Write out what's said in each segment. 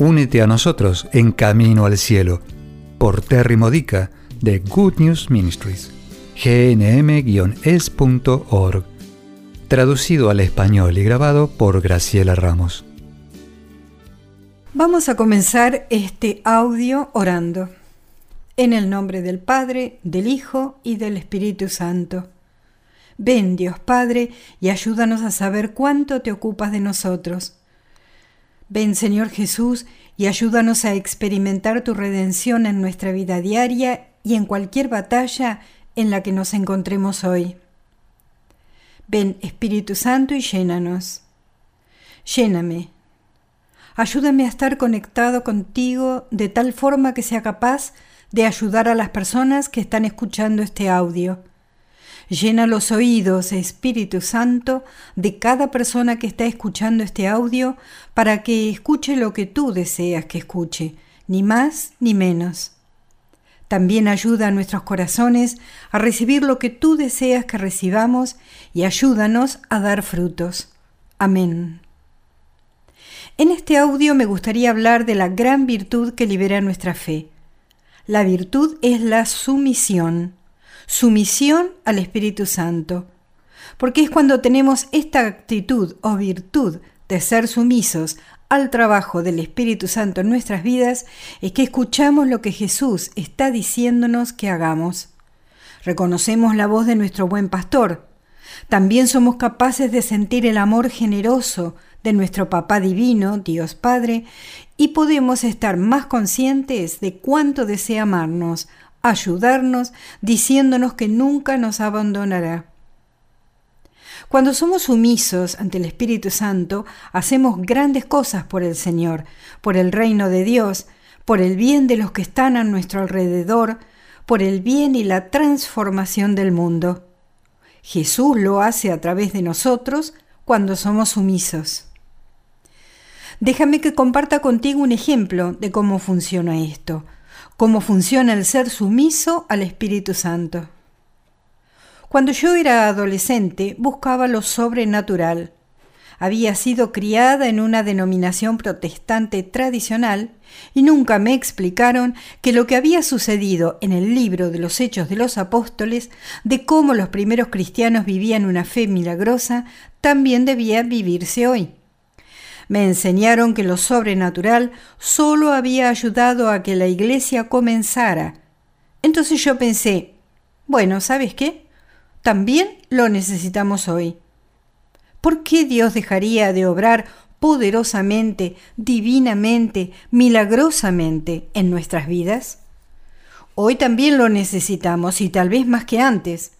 únete a nosotros en Camino al Cielo por Terry Modica de Good News Ministries, gnm-es.org, traducido al español y grabado por Graciela Ramos. Vamos a comenzar este audio orando. En el nombre del Padre, del Hijo y del Espíritu Santo. Ven, Dios Padre, y ayúdanos a saber cuánto te ocupas de nosotros Ven Señor Jesús y ayúdanos a experimentar tu redención en nuestra vida diaria y en cualquier batalla en la que nos encontremos hoy. Ven Espíritu Santo y llénanos. Lléname. Ayúdame a estar conectado contigo de tal forma que sea capaz de ayudar a las personas que están escuchando este audio Llena los oídos, Espíritu Santo, de cada persona que está escuchando este audio para que escuche lo que tú deseas que escuche, ni más ni menos. También ayuda a nuestros corazones a recibir lo que tú deseas que recibamos y ayúdanos a dar frutos. Amén. En este audio me gustaría hablar de la gran virtud que libera nuestra fe. La virtud es la sumisión sumisión al Espíritu Santo. Porque es cuando tenemos esta actitud o virtud de ser sumisos al trabajo del Espíritu Santo en nuestras vidas, es que escuchamos lo que Jesús está diciéndonos que hagamos. Reconocemos la voz de nuestro buen pastor. También somos capaces de sentir el amor generoso de nuestro Papá Divino, Dios Padre, y podemos estar más conscientes de cuánto desea amarnos, ayudarnos, diciéndonos que nunca nos abandonará. Cuando somos sumisos ante el Espíritu Santo, hacemos grandes cosas por el Señor, por el reino de Dios, por el bien de los que están a nuestro alrededor, por el bien y la transformación del mundo. Jesús lo hace a través de nosotros cuando somos sumisos. Déjame que comparta contigo un ejemplo de cómo funciona esto cómo funciona el ser sumiso al Espíritu Santo. Cuando yo era adolescente buscaba lo sobrenatural. Había sido criada en una denominación protestante tradicional y nunca me explicaron que lo que había sucedido en el libro de los Hechos de los Apóstoles, de cómo los primeros cristianos vivían una fe milagrosa, también debía vivirse hoy. Me enseñaron que lo sobrenatural solo había ayudado a que la iglesia comenzara. Entonces yo pensé, bueno, ¿sabes qué? También lo necesitamos hoy. ¿Por qué Dios dejaría de obrar poderosamente, divinamente, milagrosamente en nuestras vidas? Hoy también lo necesitamos y tal vez más que antes.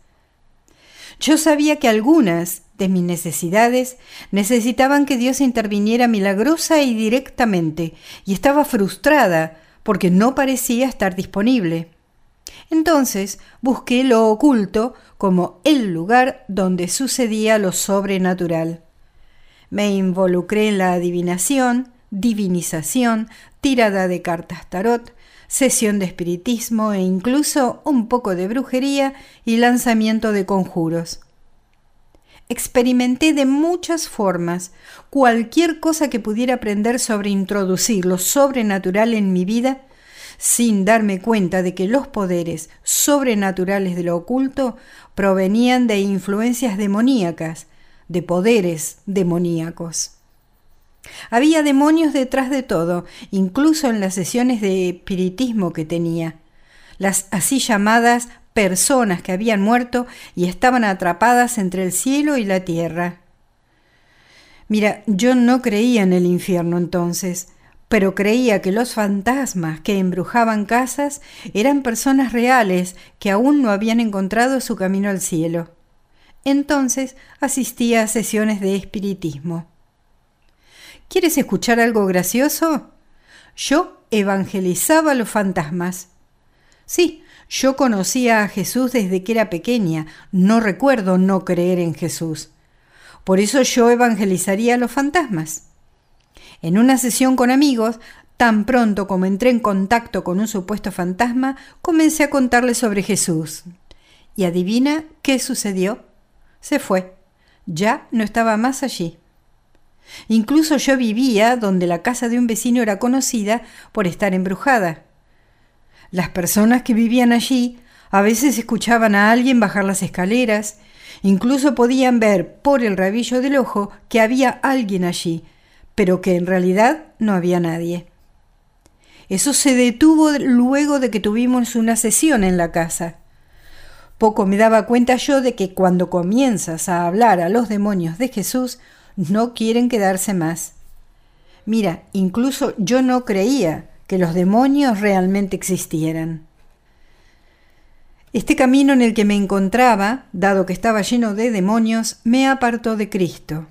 Yo sabía que algunas de mis necesidades necesitaban que Dios interviniera milagrosa y directamente, y estaba frustrada porque no parecía estar disponible. Entonces busqué lo oculto como el lugar donde sucedía lo sobrenatural. Me involucré en la adivinación, divinización, tirada de cartas tarot, sesión de espiritismo e incluso un poco de brujería y lanzamiento de conjuros. Experimenté de muchas formas cualquier cosa que pudiera aprender sobre introducir lo sobrenatural en mi vida sin darme cuenta de que los poderes sobrenaturales de lo oculto provenían de influencias demoníacas, de poderes demoníacos. Había demonios detrás de todo, incluso en las sesiones de espiritismo que tenía. Las así llamadas personas que habían muerto y estaban atrapadas entre el cielo y la tierra. Mira, yo no creía en el infierno entonces, pero creía que los fantasmas que embrujaban casas eran personas reales que aún no habían encontrado su camino al cielo. Entonces asistía a sesiones de espiritismo. ¿Quieres escuchar algo gracioso? Yo evangelizaba los fantasmas. Sí, yo conocía a Jesús desde que era pequeña, no recuerdo no creer en Jesús. Por eso yo evangelizaría a los fantasmas. En una sesión con amigos, tan pronto como entré en contacto con un supuesto fantasma, comencé a contarle sobre Jesús. Y adivina qué sucedió. Se fue. Ya no estaba más allí. Incluso yo vivía donde la casa de un vecino era conocida por estar embrujada. Las personas que vivían allí a veces escuchaban a alguien bajar las escaleras, incluso podían ver por el rabillo del ojo que había alguien allí, pero que en realidad no había nadie. Eso se detuvo luego de que tuvimos una sesión en la casa. Poco me daba cuenta yo de que cuando comienzas a hablar a los demonios de Jesús, no quieren quedarse más. Mira, incluso yo no creía que los demonios realmente existieran. Este camino en el que me encontraba, dado que estaba lleno de demonios, me apartó de Cristo.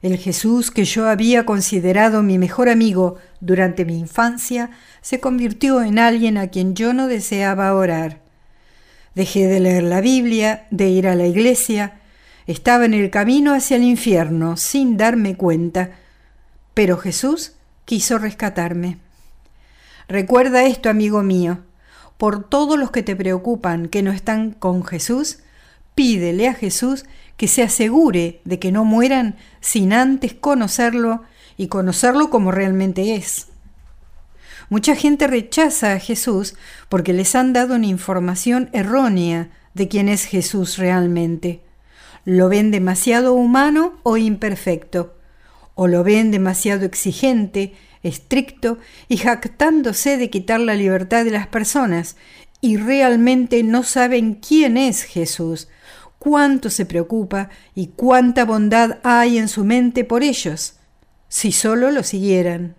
El Jesús que yo había considerado mi mejor amigo durante mi infancia se convirtió en alguien a quien yo no deseaba orar. Dejé de leer la Biblia, de ir a la iglesia, estaba en el camino hacia el infierno sin darme cuenta, pero Jesús quiso rescatarme. Recuerda esto, amigo mío, por todos los que te preocupan que no están con Jesús, pídele a Jesús que se asegure de que no mueran sin antes conocerlo y conocerlo como realmente es. Mucha gente rechaza a Jesús porque les han dado una información errónea de quién es Jesús realmente. Lo ven demasiado humano o imperfecto, o lo ven demasiado exigente, estricto y jactándose de quitar la libertad de las personas, y realmente no saben quién es Jesús, cuánto se preocupa y cuánta bondad hay en su mente por ellos, si solo lo siguieran.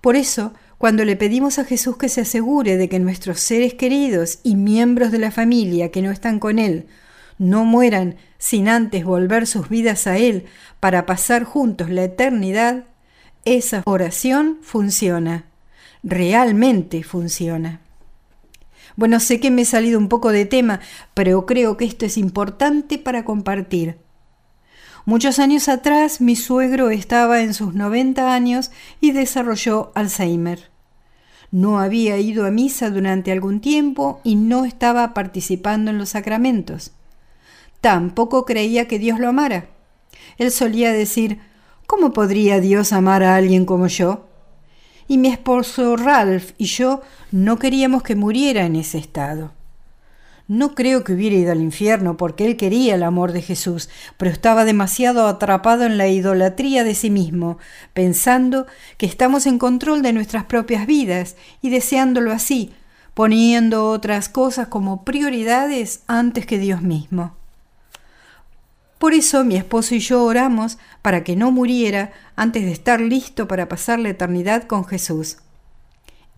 Por eso, cuando le pedimos a Jesús que se asegure de que nuestros seres queridos y miembros de la familia que no están con Él no mueran sin antes volver sus vidas a Él para pasar juntos la eternidad, esa oración funciona, realmente funciona. Bueno, sé que me he salido un poco de tema, pero creo que esto es importante para compartir. Muchos años atrás mi suegro estaba en sus 90 años y desarrolló Alzheimer. No había ido a misa durante algún tiempo y no estaba participando en los sacramentos. Tampoco creía que Dios lo amara. Él solía decir, ¿cómo podría Dios amar a alguien como yo? Y mi esposo Ralph y yo no queríamos que muriera en ese estado. No creo que hubiera ido al infierno porque él quería el amor de Jesús, pero estaba demasiado atrapado en la idolatría de sí mismo, pensando que estamos en control de nuestras propias vidas y deseándolo así, poniendo otras cosas como prioridades antes que Dios mismo. Por eso mi esposo y yo oramos para que no muriera antes de estar listo para pasar la eternidad con Jesús.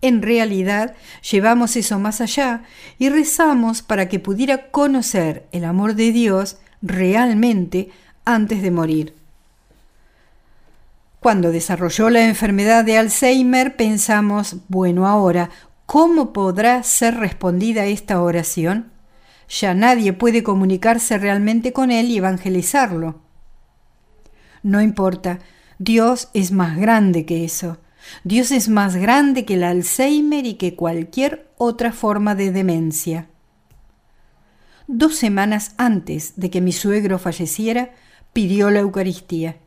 En realidad, llevamos eso más allá y rezamos para que pudiera conocer el amor de Dios realmente antes de morir. Cuando desarrolló la enfermedad de Alzheimer, pensamos, bueno, ahora, ¿cómo podrá ser respondida esta oración? Ya nadie puede comunicarse realmente con Él y evangelizarlo. No importa, Dios es más grande que eso. Dios es más grande que el Alzheimer y que cualquier otra forma de demencia. Dos semanas antes de que mi suegro falleciera, pidió la Eucaristía.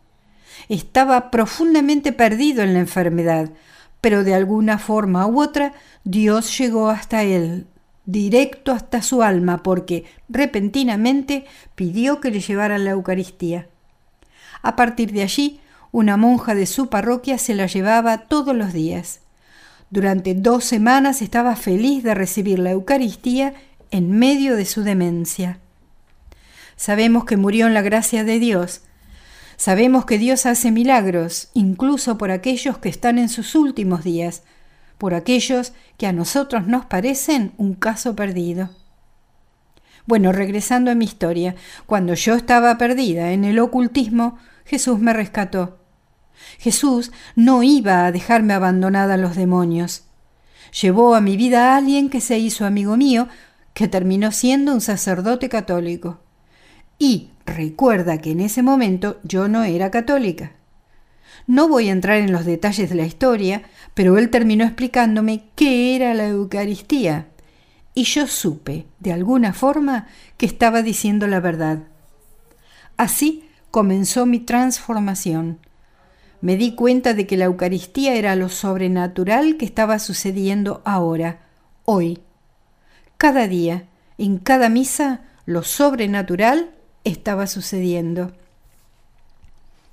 Estaba profundamente perdido en la enfermedad, pero de alguna forma u otra Dios llegó hasta él, directo hasta su alma, porque repentinamente pidió que le llevaran la Eucaristía. A partir de allí, una monja de su parroquia se la llevaba todos los días. Durante dos semanas estaba feliz de recibir la Eucaristía en medio de su demencia. Sabemos que murió en la gracia de Dios. Sabemos que Dios hace milagros, incluso por aquellos que están en sus últimos días, por aquellos que a nosotros nos parecen un caso perdido. Bueno, regresando a mi historia, cuando yo estaba perdida en el ocultismo, Jesús me rescató. Jesús no iba a dejarme abandonada a los demonios. Llevó a mi vida a alguien que se hizo amigo mío, que terminó siendo un sacerdote católico. Y recuerda que en ese momento yo no era católica. No voy a entrar en los detalles de la historia, pero él terminó explicándome qué era la Eucaristía, y yo supe, de alguna forma, que estaba diciendo la verdad. Así comenzó mi transformación. Me di cuenta de que la Eucaristía era lo sobrenatural que estaba sucediendo ahora, hoy. Cada día, en cada misa, lo sobrenatural estaba sucediendo.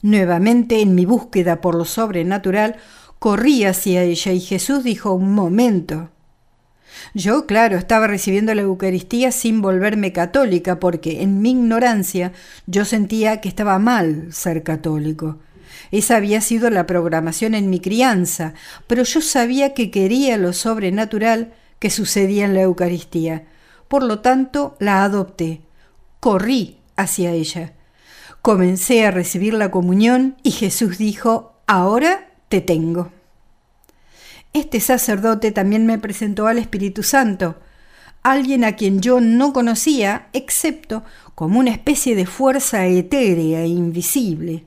Nuevamente, en mi búsqueda por lo sobrenatural, corrí hacia ella y Jesús dijo, un momento. Yo, claro, estaba recibiendo la Eucaristía sin volverme católica, porque en mi ignorancia yo sentía que estaba mal ser católico. Esa había sido la programación en mi crianza, pero yo sabía que quería lo sobrenatural que sucedía en la Eucaristía. Por lo tanto, la adopté. Corrí hacia ella. Comencé a recibir la comunión y Jesús dijo, ahora te tengo. Este sacerdote también me presentó al Espíritu Santo, alguien a quien yo no conocía, excepto como una especie de fuerza etérea e invisible.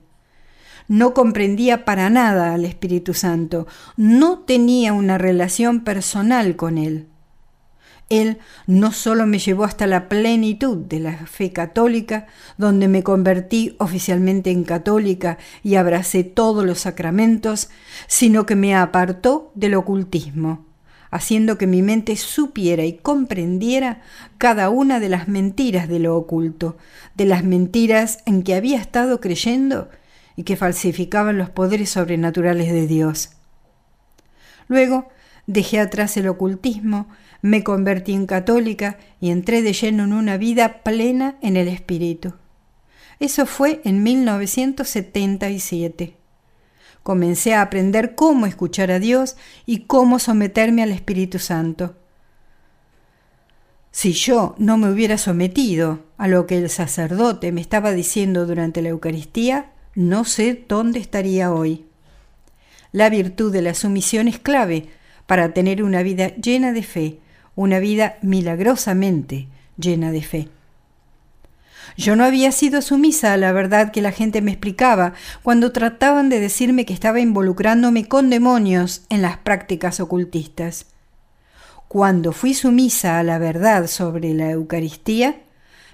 No comprendía para nada al Espíritu Santo, no tenía una relación personal con él. Él no solo me llevó hasta la plenitud de la fe católica, donde me convertí oficialmente en católica y abracé todos los sacramentos, sino que me apartó del ocultismo, haciendo que mi mente supiera y comprendiera cada una de las mentiras de lo oculto, de las mentiras en que había estado creyendo y que falsificaban los poderes sobrenaturales de Dios. Luego dejé atrás el ocultismo me convertí en católica y entré de lleno en una vida plena en el Espíritu. Eso fue en 1977. Comencé a aprender cómo escuchar a Dios y cómo someterme al Espíritu Santo. Si yo no me hubiera sometido a lo que el sacerdote me estaba diciendo durante la Eucaristía, no sé dónde estaría hoy. La virtud de la sumisión es clave para tener una vida llena de fe, una vida milagrosamente llena de fe. Yo no había sido sumisa a la verdad que la gente me explicaba cuando trataban de decirme que estaba involucrándome con demonios en las prácticas ocultistas. Cuando fui sumisa a la verdad sobre la Eucaristía,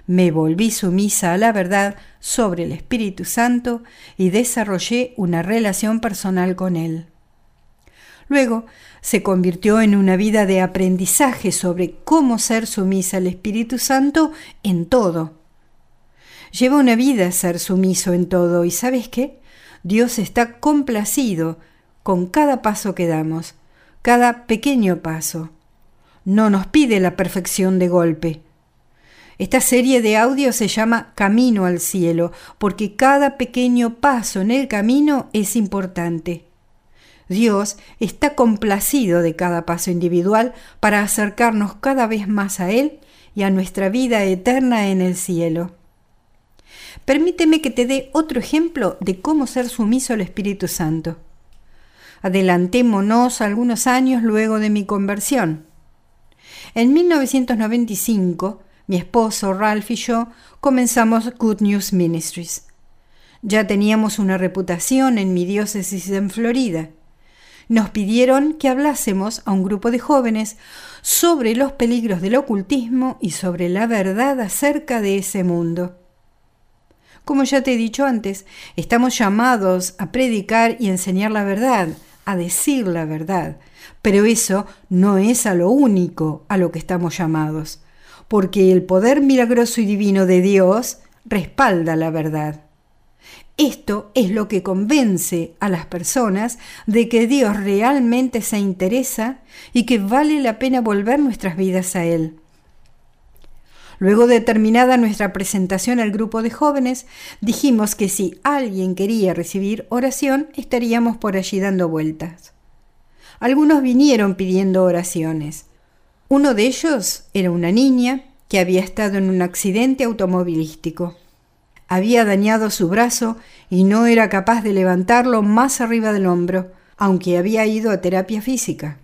me volví sumisa a la verdad sobre el Espíritu Santo y desarrollé una relación personal con Él. Luego se convirtió en una vida de aprendizaje sobre cómo ser sumisa al Espíritu Santo en todo. Lleva una vida ser sumiso en todo y sabes qué? Dios está complacido con cada paso que damos, cada pequeño paso. No nos pide la perfección de golpe. Esta serie de audios se llama Camino al Cielo, porque cada pequeño paso en el camino es importante. Dios está complacido de cada paso individual para acercarnos cada vez más a Él y a nuestra vida eterna en el cielo. Permíteme que te dé otro ejemplo de cómo ser sumiso al Espíritu Santo. Adelantémonos algunos años luego de mi conversión. En 1995, mi esposo Ralph y yo comenzamos Good News Ministries. Ya teníamos una reputación en mi diócesis en Florida nos pidieron que hablásemos a un grupo de jóvenes sobre los peligros del ocultismo y sobre la verdad acerca de ese mundo. Como ya te he dicho antes, estamos llamados a predicar y enseñar la verdad, a decir la verdad, pero eso no es a lo único a lo que estamos llamados, porque el poder milagroso y divino de Dios respalda la verdad. Esto es lo que convence a las personas de que Dios realmente se interesa y que vale la pena volver nuestras vidas a Él. Luego de terminada nuestra presentación al grupo de jóvenes, dijimos que si alguien quería recibir oración, estaríamos por allí dando vueltas. Algunos vinieron pidiendo oraciones. Uno de ellos era una niña que había estado en un accidente automovilístico había dañado su brazo y no era capaz de levantarlo más arriba del hombro, aunque había ido a terapia física.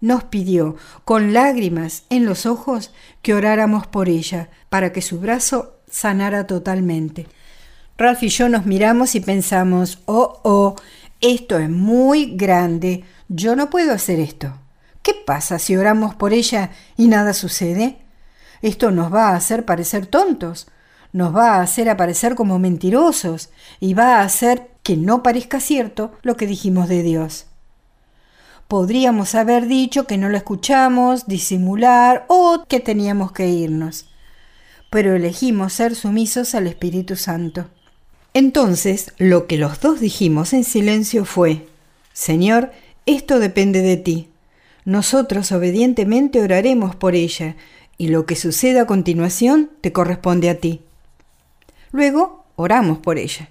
Nos pidió, con lágrimas en los ojos, que oráramos por ella, para que su brazo sanara totalmente. Ralph y yo nos miramos y pensamos, oh, oh, esto es muy grande, yo no puedo hacer esto. ¿Qué pasa si oramos por ella y nada sucede? Esto nos va a hacer parecer tontos, nos va a hacer aparecer como mentirosos y va a hacer que no parezca cierto lo que dijimos de Dios. Podríamos haber dicho que no lo escuchamos, disimular o que teníamos que irnos, pero elegimos ser sumisos al Espíritu Santo. Entonces, lo que los dos dijimos en silencio fue, Señor, esto depende de ti. Nosotros obedientemente oraremos por ella, y lo que suceda a continuación te corresponde a ti. Luego oramos por ella.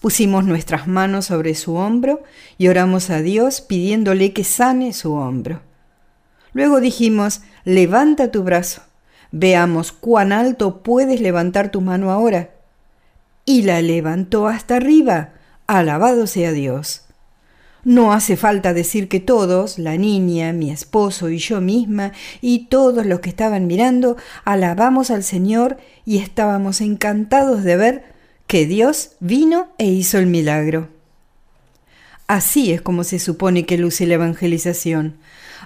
Pusimos nuestras manos sobre su hombro y oramos a Dios pidiéndole que sane su hombro. Luego dijimos, levanta tu brazo, veamos cuán alto puedes levantar tu mano ahora. Y la levantó hasta arriba, alabado sea Dios. No hace falta decir que todos, la niña, mi esposo y yo misma, y todos los que estaban mirando, alabamos al Señor y estábamos encantados de ver que Dios vino e hizo el milagro. Así es como se supone que luce la evangelización.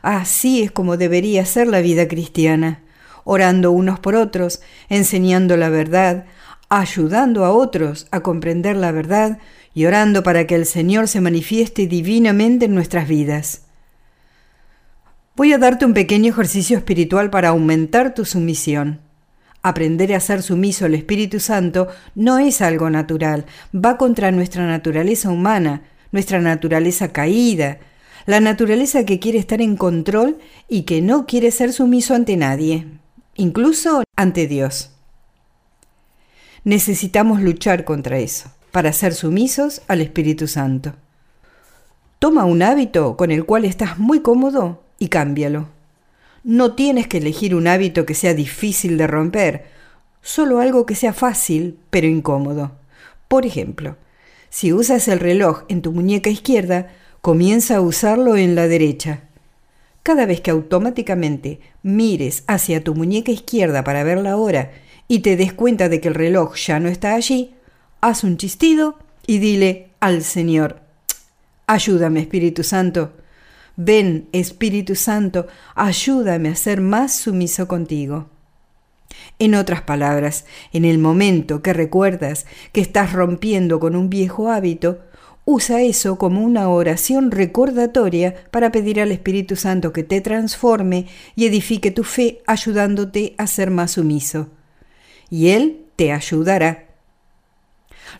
Así es como debería ser la vida cristiana, orando unos por otros, enseñando la verdad, ayudando a otros a comprender la verdad, y orando para que el Señor se manifieste divinamente en nuestras vidas. Voy a darte un pequeño ejercicio espiritual para aumentar tu sumisión. Aprender a ser sumiso al Espíritu Santo no es algo natural, va contra nuestra naturaleza humana, nuestra naturaleza caída, la naturaleza que quiere estar en control y que no quiere ser sumiso ante nadie, incluso ante Dios. Necesitamos luchar contra eso para ser sumisos al Espíritu Santo. Toma un hábito con el cual estás muy cómodo y cámbialo. No tienes que elegir un hábito que sea difícil de romper, solo algo que sea fácil pero incómodo. Por ejemplo, si usas el reloj en tu muñeca izquierda, comienza a usarlo en la derecha. Cada vez que automáticamente mires hacia tu muñeca izquierda para ver la hora y te des cuenta de que el reloj ya no está allí, haz un chistido y dile al Señor, ayúdame Espíritu Santo, ven Espíritu Santo, ayúdame a ser más sumiso contigo. En otras palabras, en el momento que recuerdas que estás rompiendo con un viejo hábito, usa eso como una oración recordatoria para pedir al Espíritu Santo que te transforme y edifique tu fe ayudándote a ser más sumiso. Y Él te ayudará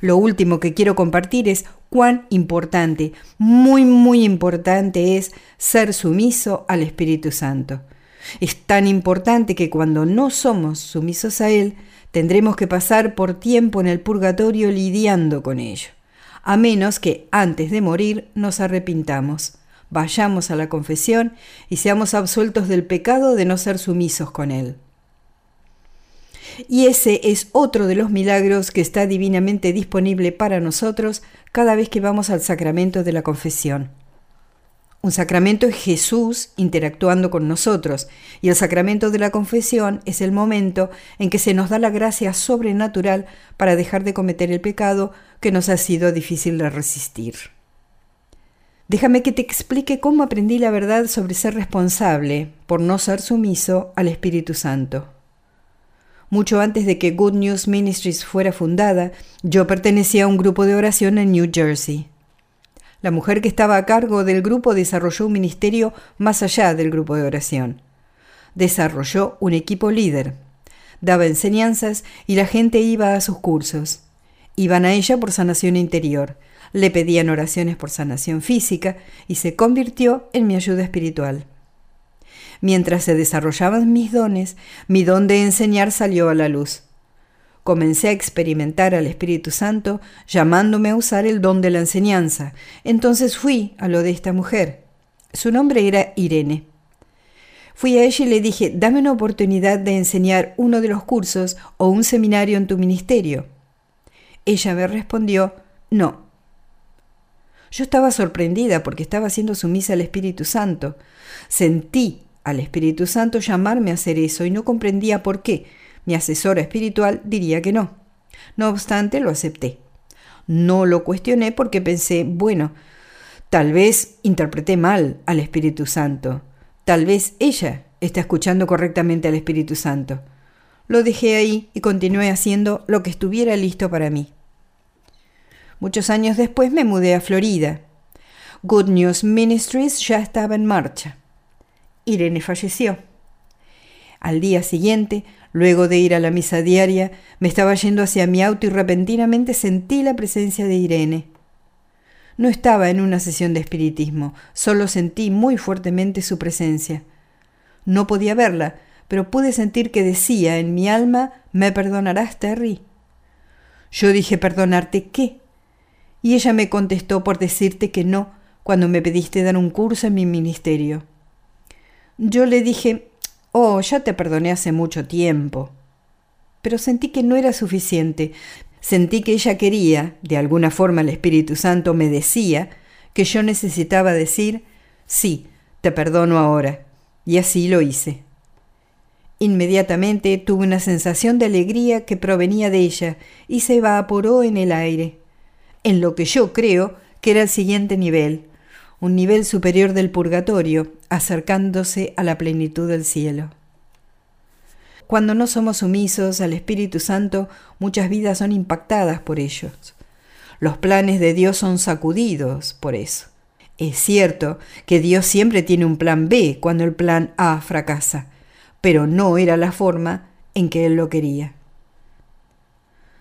lo último que quiero compartir es cuán importante, muy, muy importante es ser sumiso al Espíritu Santo. Es tan importante que cuando no somos sumisos a Él, tendremos que pasar por tiempo en el purgatorio lidiando con ello, a menos que antes de morir nos arrepintamos, vayamos a la confesión y seamos absueltos del pecado de no ser sumisos con Él. Y ese es otro de los milagros que está divinamente disponible para nosotros cada vez que vamos al sacramento de la confesión. Un sacramento es Jesús interactuando con nosotros y el sacramento de la confesión es el momento en que se nos da la gracia sobrenatural para dejar de cometer el pecado que nos ha sido difícil de resistir. Déjame que te explique cómo aprendí la verdad sobre ser responsable por no ser sumiso al Espíritu Santo. Mucho antes de que Good News Ministries fuera fundada, yo pertenecía a un grupo de oración en New Jersey. La mujer que estaba a cargo del grupo desarrolló un ministerio más allá del grupo de oración. Desarrolló un equipo líder. Daba enseñanzas y la gente iba a sus cursos. Iban a ella por sanación interior, le pedían oraciones por sanación física y se convirtió en mi ayuda espiritual. Mientras se desarrollaban mis dones, mi don de enseñar salió a la luz. Comencé a experimentar al Espíritu Santo llamándome a usar el don de la enseñanza. Entonces fui a lo de esta mujer. Su nombre era Irene. Fui a ella y le dije, dame una oportunidad de enseñar uno de los cursos o un seminario en tu ministerio. Ella me respondió, No. Yo estaba sorprendida porque estaba siendo sumisa al Espíritu Santo. Sentí al Espíritu Santo llamarme a hacer eso y no comprendía por qué. Mi asesora espiritual diría que no. No obstante, lo acepté. No lo cuestioné porque pensé, bueno, tal vez interpreté mal al Espíritu Santo. Tal vez ella está escuchando correctamente al Espíritu Santo. Lo dejé ahí y continué haciendo lo que estuviera listo para mí. Muchos años después me mudé a Florida. Good News Ministries ya estaba en marcha. Irene falleció. Al día siguiente, luego de ir a la misa diaria, me estaba yendo hacia mi auto y repentinamente sentí la presencia de Irene. No estaba en una sesión de espiritismo, solo sentí muy fuertemente su presencia. No podía verla, pero pude sentir que decía en mi alma, ¿me perdonarás, Terry? Yo dije, ¿perdonarte qué? Y ella me contestó por decirte que no cuando me pediste dar un curso en mi ministerio. Yo le dije, oh, ya te perdoné hace mucho tiempo. Pero sentí que no era suficiente. Sentí que ella quería, de alguna forma el Espíritu Santo me decía, que yo necesitaba decir, sí, te perdono ahora. Y así lo hice. Inmediatamente tuve una sensación de alegría que provenía de ella y se evaporó en el aire, en lo que yo creo que era el siguiente nivel, un nivel superior del purgatorio, acercándose a la plenitud del cielo. Cuando no somos sumisos al Espíritu Santo, muchas vidas son impactadas por ellos. Los planes de Dios son sacudidos por eso. Es cierto que Dios siempre tiene un plan B cuando el plan A fracasa, pero no era la forma en que Él lo quería.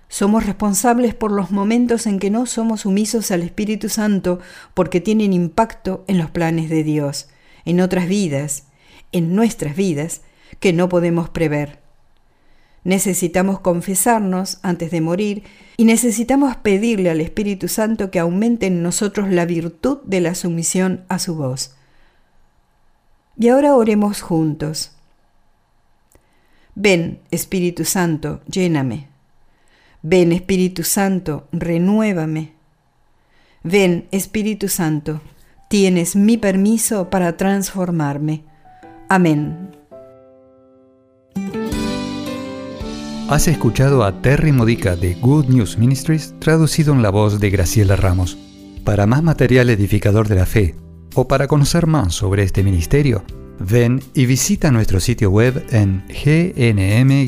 Somos responsables por los momentos en que no somos sumisos al Espíritu Santo porque tienen impacto en los planes de Dios, en otras vidas, en nuestras vidas, que no podemos prever. Necesitamos confesarnos antes de morir y necesitamos pedirle al Espíritu Santo que aumente en nosotros la virtud de la sumisión a su voz. Y ahora oremos juntos. Ven, Espíritu Santo, lléname. Ven, Espíritu Santo, renuévame. Ven, Espíritu Santo, tienes mi permiso para transformarme. Amén. Has escuchado a Terry Modica de Good News Ministries traducido en la voz de Graciela Ramos. Para más material edificador de la fe o para conocer más sobre este ministerio, Ven y visita nuestro sitio web en gnm-es.org.